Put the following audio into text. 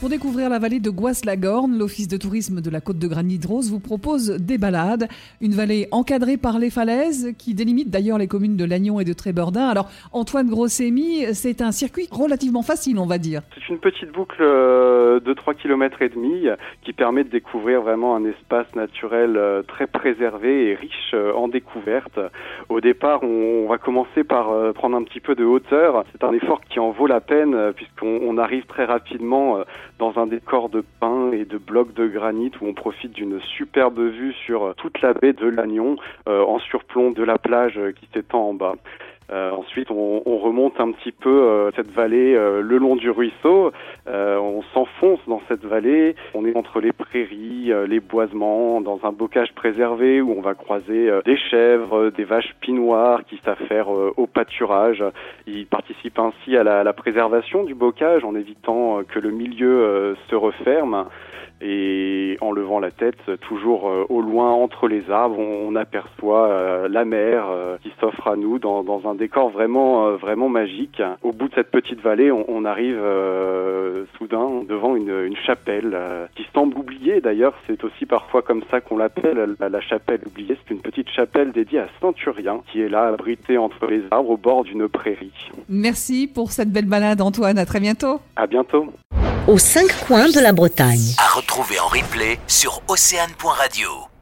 Pour découvrir la vallée de Goisse-la-Gorne, l'Office de tourisme de la côte de Granit-Rose vous propose des balades. Une vallée encadrée par les falaises qui délimite d'ailleurs les communes de Lannion et de Trébordin. Alors, Antoine Grossémy, c'est un circuit relativement facile, on va dire. C'est une petite boucle euh, de 3 km et demi qui permet de découvrir vraiment un espace naturel euh, très préservé et riche euh, en découvertes. Au départ, on va commencer par prendre un petit peu de hauteur. C'est un effort qui en vaut la peine puisqu'on arrive très rapidement dans un décor de pin et de blocs de granit où on profite d'une superbe vue sur toute la baie de Lannion euh, en surplomb de la plage qui s'étend en bas. Euh, ensuite, on, on, remonte un petit peu euh, cette vallée euh, le long du ruisseau. Euh, on s'enfonce dans cette vallée. On est entre les prairies, les boisements, dans un bocage préservé où on va croiser des chèvres, des vaches pinoires qui s'affairent au pâturage. Ils participent ainsi à la, la, préservation du bocage en évitant que le milieu se referme et en levant la tête, toujours euh, au loin entre les arbres, on, aperçoit euh, la mer euh, qui s'offre à nous dans, un décor vraiment vraiment magique. Au bout de cette petite vallée, on, on arrive soudain devant une, une chapelle qui semble oubliée. D'ailleurs, c'est aussi parfois comme ça qu'on l'appelle la, la, chapelle oubliée. C'est une petite chapelle dédiée à Centurien qui est là abritée entre les arbres au bord d'une prairie. Merci pour cette belle balade, Antoine. À très bientôt. À bientôt aux cinq coins de la Bretagne. À retrouver en replay sur océane.radio.